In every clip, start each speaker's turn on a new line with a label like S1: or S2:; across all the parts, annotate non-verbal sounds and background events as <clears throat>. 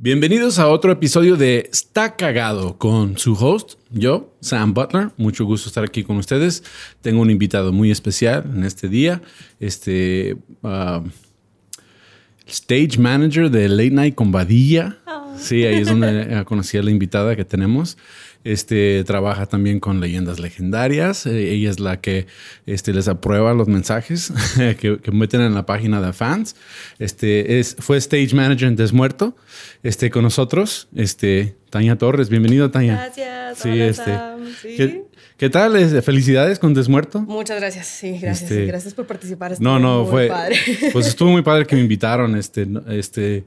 S1: Bienvenidos a otro episodio de Está Cagado con su host, yo, Sam Butler. Mucho gusto estar aquí con ustedes. Tengo un invitado muy especial en este día. Este uh, stage manager de Late Night con Badilla. Oh. Sí, ahí es donde conocí a la invitada que tenemos. Este trabaja también con leyendas legendarias. Eh, ella es la que este, les aprueba los mensajes <laughs> que, meten en la página de fans. Este es, fue stage manager en Desmuerto. Este, con nosotros, este, Tania Torres. Bienvenida, Tania.
S2: Gracias. Sí, este.
S1: ¿Qué, tal? Felicidades con Desmuerto.
S2: Muchas gracias. Sí, gracias. Este, gracias por participar.
S1: no, no, fue. Pues estuvo muy padre que me invitaron. Este, este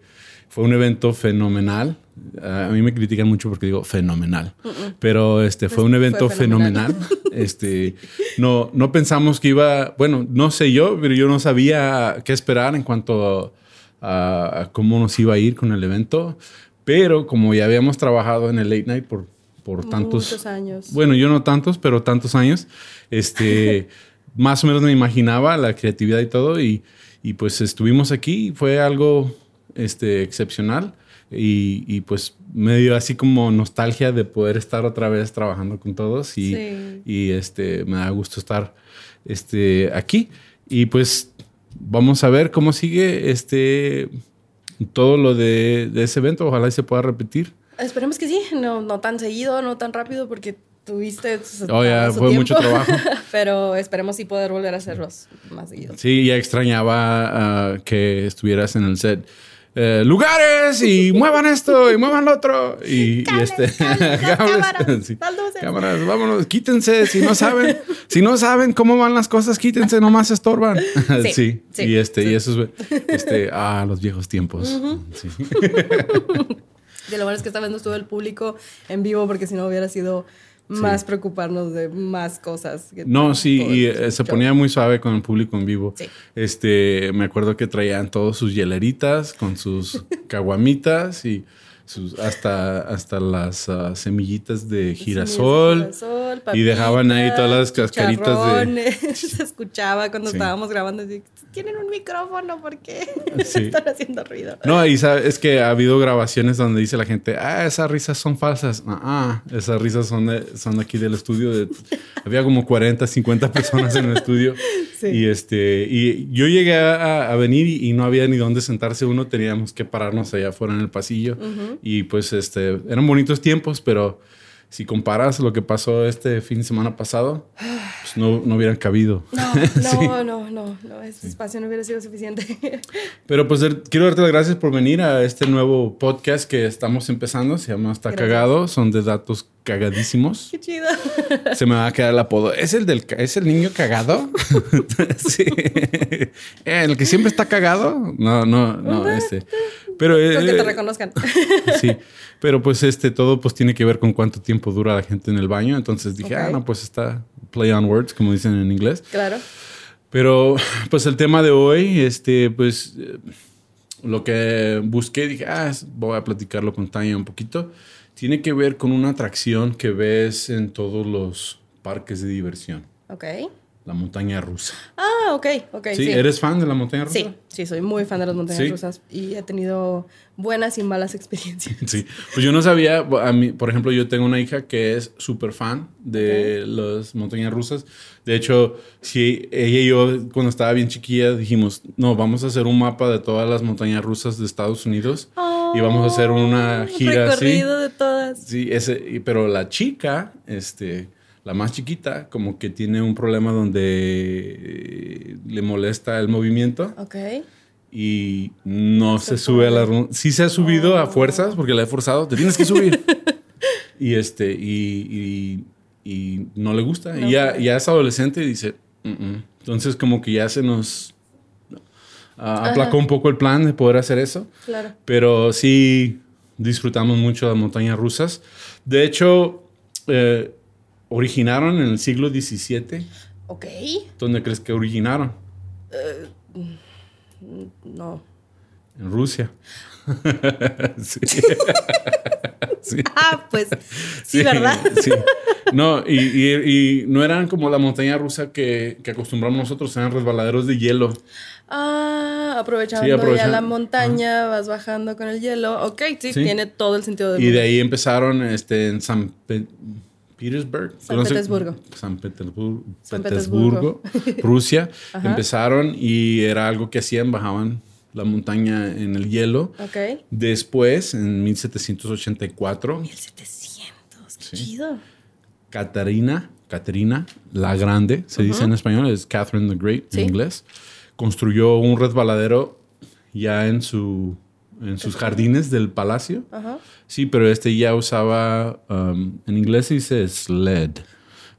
S1: fue un evento fenomenal. A mí me critican mucho porque digo fenomenal, pero este fue un evento fenomenal. <laughs> Este no no pensamos que iba, bueno, no sé yo, pero yo no sabía qué esperar en cuanto a, cómo nos iba a ir con el evento, pero como ya habíamos trabajado en el late night por por tantos
S2: años.
S1: Bueno, yo no tantos, pero tantos años. Este <laughs> más o menos me imaginaba la creatividad y todo y, y pues estuvimos aquí, fue algo este, excepcional y, pues medio así como nostalgia de poder estar otra vez trabajando con todos y, y este, me da gusto estar este, aquí y pues vamos a ver cómo sigue este, todo lo de, ese evento, ojalá se pueda repetir.
S2: Esperemos que sí, no, no tan seguido, no tan rápido porque tuviste
S1: oh, ya, fue mucho trabajo. <laughs>
S2: Pero esperemos sí poder volver a hacerlos más seguido.
S1: Sí, ya extrañaba ah, que estuvieras en el set. Eh, lugares y <laughs> muevan esto y muevan lo otro y, este <laughs> cámaras, vámonos, quítense si no saben, si no saben cómo van las cosas, quítense, nomás estorban. <laughs> Sí, y este y eso es este ah, los viejos tiempos.
S2: De lo bueno es que esta vez no estuvo el público en vivo porque si no hubiera sido más preocuparnos de más cosas.
S1: no, sí, y eh, se ponía muy suave con el público en vivo. Este, me acuerdo que traían todos sus hieleritas con sus <laughs> caguamitas y hasta, hasta las ah, semillitas de girasol. y dejaban ahí todas las cascaritas
S2: de. <laughs> Se escuchaba cuando estábamos grabando. Tienen un micrófono, ¿por qué <laughs> están haciendo ruido?
S1: No, y es que ha habido grabaciones donde dice la gente, ah, esas risas son falsas. Ah, ah esas risas son, de, son aquí del estudio. <laughs> había como 40, 50 personas en el estudio. Y, este, y yo llegué a, venir y, no había ni dónde sentarse uno. Teníamos que pararnos allá afuera en el pasillo. Y pues este, eran bonitos tiempos, pero si comparas lo que pasó este fin de semana pasado, pues no, no hubieran cabido.
S2: No, <laughs> no, no, no, ese espacio no hubiera sido suficiente. <laughs>
S1: Pero pues quiero darte las gracias por venir a este nuevo podcast que estamos empezando, se llama Está Cagado, son de datos cagadísimos.
S2: Qué chido. <laughs>
S1: Se me va a quedar el apodo. ¿Es el del es el niño cagado? <laughs> sí. ¿El que siempre está cagado? No, no, no, este. Pero
S2: que te eh, reconozcan.
S1: sí. Pero pues este todo pues tiene que ver con cuánto tiempo dura la gente en el baño. Entonces dije, ah, no, pues está play on words, como dicen en inglés.
S2: Claro.
S1: Pero <laughs> pues el tema de hoy, este, pues eh, lo que busqué, dije, ah, voy a platicarlo con Tania un poquito. Tiene que ver con una atracción que ves en todos los parques de diversión.
S2: Ok.
S1: La montaña rusa.
S2: Ah, ok, ok.
S1: ¿Sí? ¿Eres fan de la montaña rusa?
S2: Sí, sí, soy muy fan de las montañas rusas y he tenido buenas y malas experiencias. <laughs>
S1: Sí, pues yo no sabía, a mí, por ejemplo, yo tengo una hija que es súper fan de las montañas rusas. De hecho, si ella y yo, cuando estaba bien chiquilla, dijimos, no, vamos a hacer un mapa de todas las montañas rusas de Estados Unidos y vamos a hacer una gira
S2: un recorrido de todas.
S1: Sí, ese, pero la chica, este la más chiquita, como que tiene un problema donde eh, le molesta el movimiento.
S2: Ok.
S1: Y no se, sube a la... Sí se ha subido a oh. fuerzas porque la he forzado. Te tienes que subir. <laughs> y este, y, y, no le gusta. y ya, ya, es adolescente y dice... Entonces como que ya se nos... aplacó un poco el plan de poder hacer eso.
S2: Claro.
S1: Pero sí disfrutamos mucho de las montañas rusas. De hecho, eh, originaron en el siglo XVII.
S2: Ok.
S1: ¿Dónde crees que originaron?
S2: No.
S1: En Rusia. <laughs> sí. <laughs>
S2: Sí. Ah, pues sí, ¿verdad?
S1: Sí. No, y, y, y, no eran como la montaña rusa que, que, acostumbramos nosotros, eran resbaladeros de hielo.
S2: Ah, aprovechando, sí, aprovechando. ya la montaña, vas bajando con el hielo. Ok, sí, tiene todo el sentido del
S1: Y de ahí empezaron este, en San Pe Petersburg.
S2: San Petersburgo.
S1: San Petersburgo. San Petersburgo, <laughs> Rusia. empezaron y era algo que hacían, bajaban la montaña en el hielo.
S2: Ok.
S1: Después, en 1784.
S2: 1700, qué chido.
S1: Catarina, Caterina la Grande, se dice en español, es Catherine the Great en inglés, construyó un resbaladero ya en, su, en sus jardines del palacio. Sí, pero este ya usaba, um, en inglés se dice sled,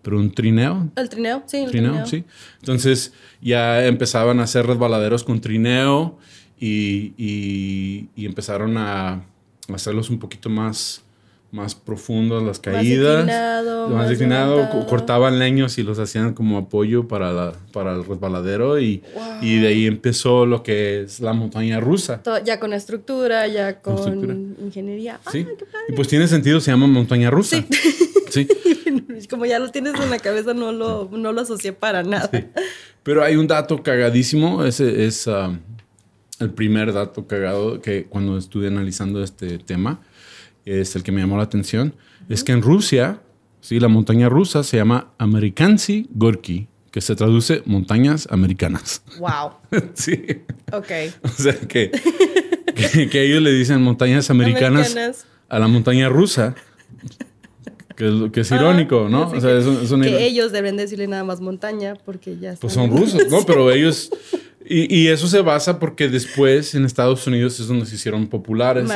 S1: pero un trineo.
S2: El trineo, sí. El
S1: trineo, sí. Entonces ya empezaban a hacer resbaladeros con trineo y, y, y empezaron a hacerlos un poquito más más profundas las caídas. Más inclinado. cortaban leños y los hacían como apoyo para, la, para el resbaladero y, y, de ahí empezó lo que es la montaña rusa.
S2: ya con estructura, ya con, ingeniería.
S1: Sí. y pues tiene sentido, se llama montaña rusa. Sí. <laughs>
S2: como ya lo tienes en la cabeza, no lo, no lo asocié para nada.
S1: Pero hay un dato cagadísimo, ese es um, el primer dato cagado que cuando estuve analizando este tema es el que me llamó la atención, es que en Rusia, sí, la montaña rusa se llama Amerikansi Gorky, que se traduce montañas americanas.
S2: Wow. <laughs>
S1: sí.
S2: Ok. <laughs>
S1: O sea que, que, ellos le dicen montañas americanas, a la montaña rusa. Que, que es irónico, ¿no?
S2: o sea, es, que ellos deben decirle nada más montaña porque ya
S1: Pues son rusos, ¿no? Pero ellos <laughs> y, eso se basa porque después en Estados Unidos es donde se hicieron populares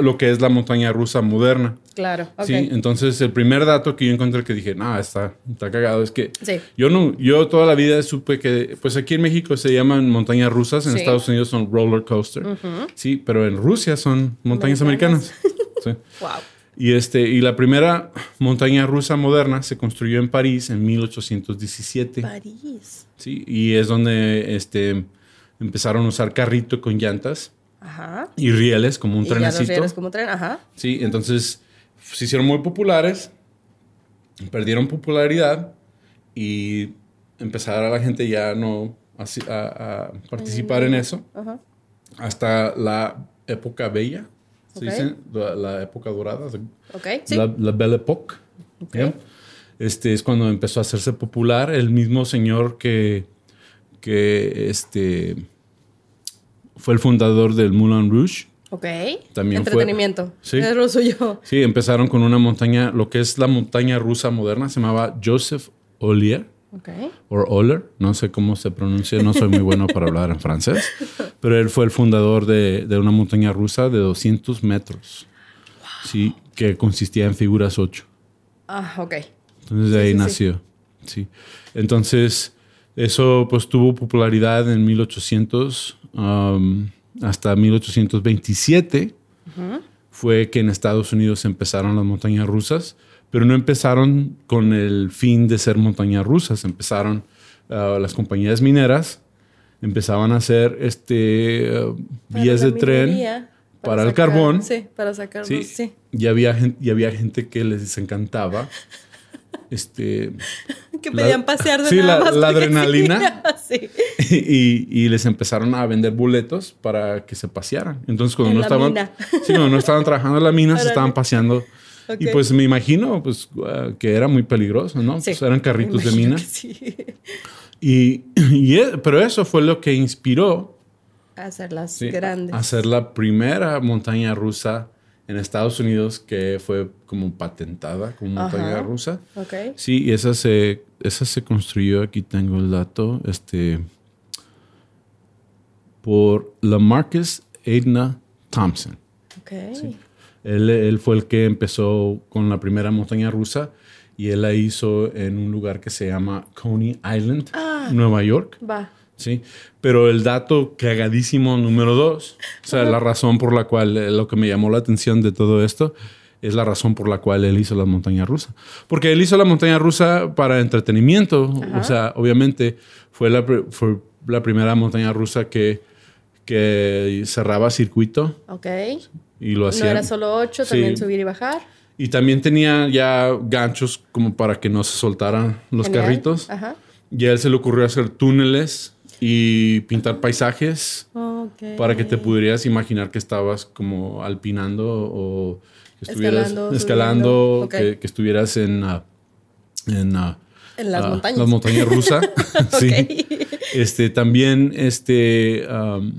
S1: lo que es la montaña rusa moderna.
S2: Claro.
S1: Sí, entonces el primer dato que yo encontré que dije, no, está, está cagado, es que yo no, yo toda la vida supe que, pues aquí en México se llaman montañas rusas, en Estados Unidos son roller coaster, sí, pero en Rusia son montañas americanas. <laughs> sí.
S2: Wow.
S1: Y, este, y la primera montaña rusa moderna se construyó en París en 1817.
S2: París.
S1: Sí, y es donde este, empezaron a usar carrito con llantas.
S2: Ajá.
S1: Y rieles como un y trenecito. Ya
S2: rieles como tren, ajá.
S1: Sí, entonces se hicieron muy populares, perdieron popularidad y empezaron a la gente ya no a, participar en eso. Ajá. Hasta la época bella se dice la, época dorada. La, Belle Époque. Este es cuando empezó a hacerse popular. El mismo señor que, que este, fue el fundador del Moulin Rouge.
S2: Ok. También Entretenimiento. Fue. Es.
S1: Sí, empezaron con una montaña, lo que es la montaña rusa moderna, se llamaba Joseph Ollier.
S2: Okay.
S1: O Oller, no sé cómo se pronuncia, no soy muy bueno para hablar en francés, <laughs> pero él fue el fundador de, de una montaña rusa de 200 metros, sí, que consistía en figuras 8.
S2: Ah, ok.
S1: Entonces de ahí nació, sí. Entonces, eso pues tuvo popularidad en 1800 um, hasta 1827. Fue que en Estados Unidos empezaron las montañas rusas pero no empezaron con el fin de ser montañas rusas, empezaron uh, las compañías mineras, empezaban a hacer este, uh, vías de tren para, el carbón.
S2: Sí, para sacarlo, sí. sí.
S1: Y, había y había gente que les encantaba. <laughs> este,
S2: que pedían pasear de
S1: sí, la, la adrenalina. sí. <laughs> <laughs> y, y, les empezaron a vender boletos para que se pasearan. Entonces, cuando, no estaban, sí, cuando no estaban trabajando en la mina, se estaban paseando y pues me imagino pues, ah, que era muy peligroso, ¿no? pues eran carritos de mina.
S2: Sí. <clears throat>
S1: Y, e, pero eso fue lo que inspiró
S2: a hacerlas grandes.
S1: A hacer la primera montaña rusa en Estados Unidos que fue como patentada como montaña rusa.
S2: Okay.
S1: Sí, y esa se, esa se construyó, aquí tengo el dato, este, por la Marcus Edna Thompson.
S2: Okay.
S1: Él, fue el que empezó con la primera montaña rusa y él la hizo en un lugar que se llama Coney Island,
S2: ah,
S1: Nueva York.
S2: Va.
S1: Sí, pero el dato cagadísimo número dos, o sea, la razón por la cual eh, lo que me llamó la atención de todo esto es la razón por la cual él hizo la montaña rusa. Porque él hizo la montaña rusa para entretenimiento. O sea, obviamente fue la, fue la primera montaña rusa que, que cerraba circuito.
S2: Ok.
S1: Y lo hacía.
S2: No era solo ocho, también subir y bajar.
S1: Y también tenía ya ganchos como para que no se soltaran los carritos. Ajá. Y a él se le ocurrió hacer túneles y pintar paisajes para que te pudieras imaginar que estabas como alpinando o que estuvieras escalando, que, estuvieras en, uh, en, uh,
S2: en las
S1: uh,
S2: montañas.
S1: Las montañas rusas. <laughs> <laughs> sí. Este, también este, um,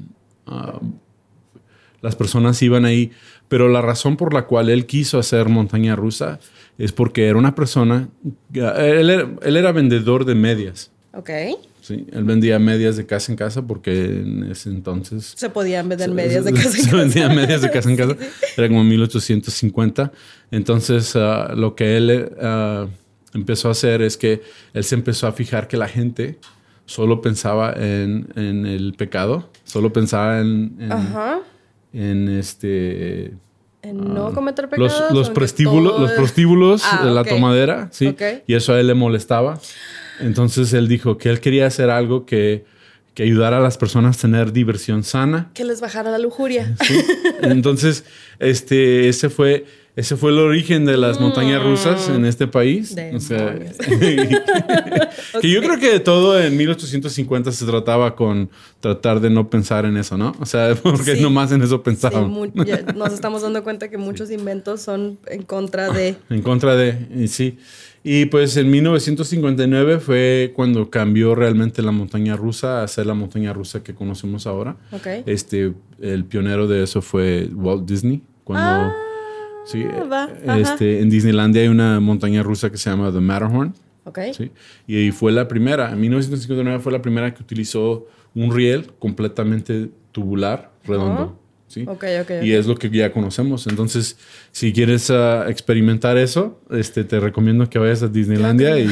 S1: las personas iban ahí, pero la razón por la cual él quiso hacer montaña rusa es porque era una persona, él era, él era vendedor de medias.
S2: Ok.
S1: Sí, él vendía medias de casa en casa porque en ese entonces...
S2: Se podían vender medias de <laughs> casa en casa.
S1: Se vendían medias de casa en <laughs> casa. Era como 1850. Entonces, ah, lo que él ah, empezó a hacer es que él se empezó a fijar que la gente solo pensaba en, en el pecado, solo pensaba en... en, este...
S2: En no ah, cometer pecados.
S1: Los, los, prostíbulos, los prostíbulos de la tomadera, sí. Y eso a él le molestaba. Entonces él dijo que él quería hacer algo que, que ayudara a las personas a tener diversión sana.
S2: Que les bajara la lujuria.
S1: Entonces, este, ese fue, ese fue el origen de las montañas rusas en este país. O sea, <laughs> que yo creo que de todo en 1850 se trataba con tratar de no pensar en eso, ¿no? O sea, <laughs> porque nomás en eso pensaban.
S2: nos estamos dando cuenta que muchos inventos son en contra de...
S1: en contra de, sí. Y pues en 1959 fue cuando cambió realmente la montaña rusa a ser la montaña rusa que conocemos ahora. Este, el pionero de eso fue Walt Disney. Cuando, ah, sí, este, en Disneylandia hay una montaña rusa que se llama The Matterhorn. ¿sí? Y fue la primera, en 1959 fue la primera que utilizó un riel completamente tubular, redondo. ¿sí? y es lo que ya conocemos. Entonces, si quieres ah, experimentar eso, este, te recomiendo que vayas a Disneylandia y,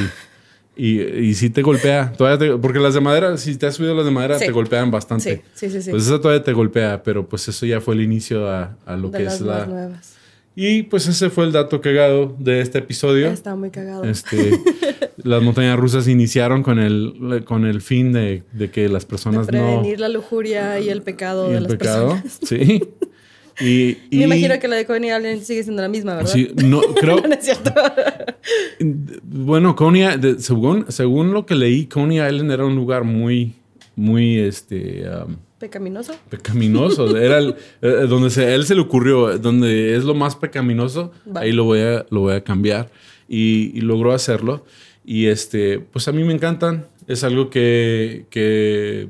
S1: y, y si te golpea. Todavía porque las de madera, si te has subido las de madera, te golpean bastante.
S2: Sí, sí, sí,
S1: Pues esa todavía te golpea, pero pues eso ya fue el inicio a, a lo que es la... Nuevas. Y pues ese fue el dato cagado de este episodio.
S2: Está muy cagado.
S1: Este, <laughs> las montañas rusas iniciaron con el, con el fin de, de que las personas
S2: de prevenir la lujuria y el pecado de las pecado, personas.
S1: Sí. <laughs> Y,
S2: Me imagino que la de Coney Island sigue siendo la misma, ¿verdad?
S1: Sí, no, creo. <laughs> no es cierto. bueno, Coney, según, según lo que leí, Coney Island era un lugar muy, muy, este...
S2: ¿Pecaminoso?
S1: Pecaminoso. Era el, eh, donde se, él se le ocurrió, donde es lo más pecaminoso, ahí lo voy a, lo voy a cambiar. Y, logró hacerlo. Y este, pues a mí me encantan. Es algo que, que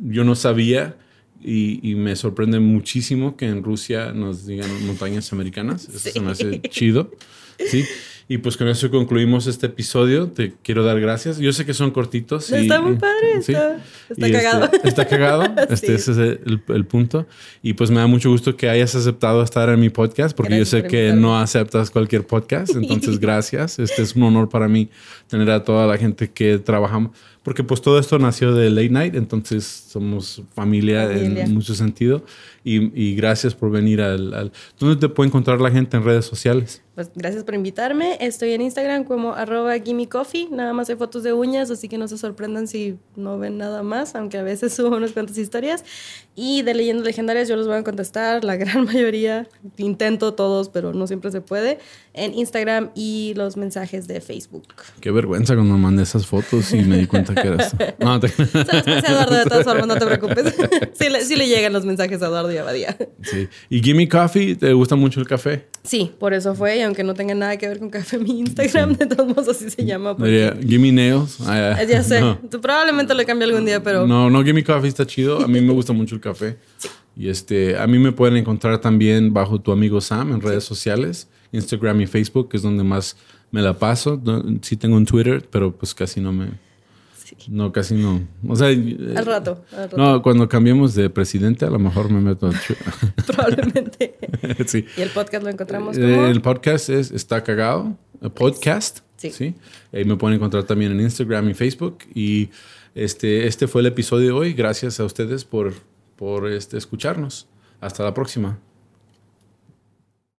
S1: yo no sabía y, y, me sorprende muchísimo que en Rusia nos digan montañas americanas. Eso se me hace chido. Sí. Y pues con eso concluimos este episodio. Te quiero dar gracias. Yo sé que son cortitos.
S2: Está muy padre. Está, está
S1: este,
S2: cagado.
S1: está cagado. <laughs> Este, Ese es el, punto. Y pues me da mucho gusto que hayas aceptado estar en mi podcast porque yo sé que no aceptas cualquier podcast. Entonces, <laughs> gracias. Este es un honor para mí tener a toda la gente que trabajamos porque pues todo esto nació de Late Night, entonces somos familia, en mucho sentido. Y, gracias por venir al, ¿Dónde te puede encontrar la gente en redes sociales?
S2: Pues gracias por invitarme. Estoy en Instagram como arroba Coffee. Nada más hay fotos de uñas, así que no se sorprendan si no ven nada más, aunque a veces <laughs> subo unas cuantas historias. Y de leyendas legendarias yo los voy a contestar, la gran <laughs> mayoría. Intento todos, pero no siempre se puede. En Instagram y los mensajes de Facebook.
S1: Qué vergüenza cuando mandé esas fotos y me di cuenta No,
S2: te... <laughs> Se los Eduardo de todas formas, no te preocupes. <laughs> sí, le, sí le llegan los mensajes a Eduardo y a Badía.
S1: Sí. ¿Y Gimme Coffee? ¿Te gusta mucho el café?
S2: Sí, por eso fue. Y aunque no tenga nada que ver con café, mi Instagram, de todos modos así se llama.
S1: Porque... Gimme Nails.
S2: Ah, ya sé. <laughs> Probablemente lo cambie algún día, pero...
S1: No, no, Gimme Coffee está chido. A mí me gusta mucho el café. Sí. Y este, a mí me pueden encontrar también bajo tu amigo Sam en redes sociales, Instagram y Facebook, que es donde más me la paso. Sí tengo un Twitter, pero pues casi no me... No, casi no. O sea...
S2: Al rato,
S1: No, cuando cambiemos de presidente a lo mejor me meto... <laughs>
S2: Probablemente. <laughs> sí. ¿Y el podcast lo encontramos como?
S1: El podcast es Está Cagado, podcast. Sí. ¿sí? Me pueden encontrar también en Instagram y Facebook. Y este, este fue el episodio de hoy. Gracias a ustedes por por este, escucharnos. Hasta la próxima.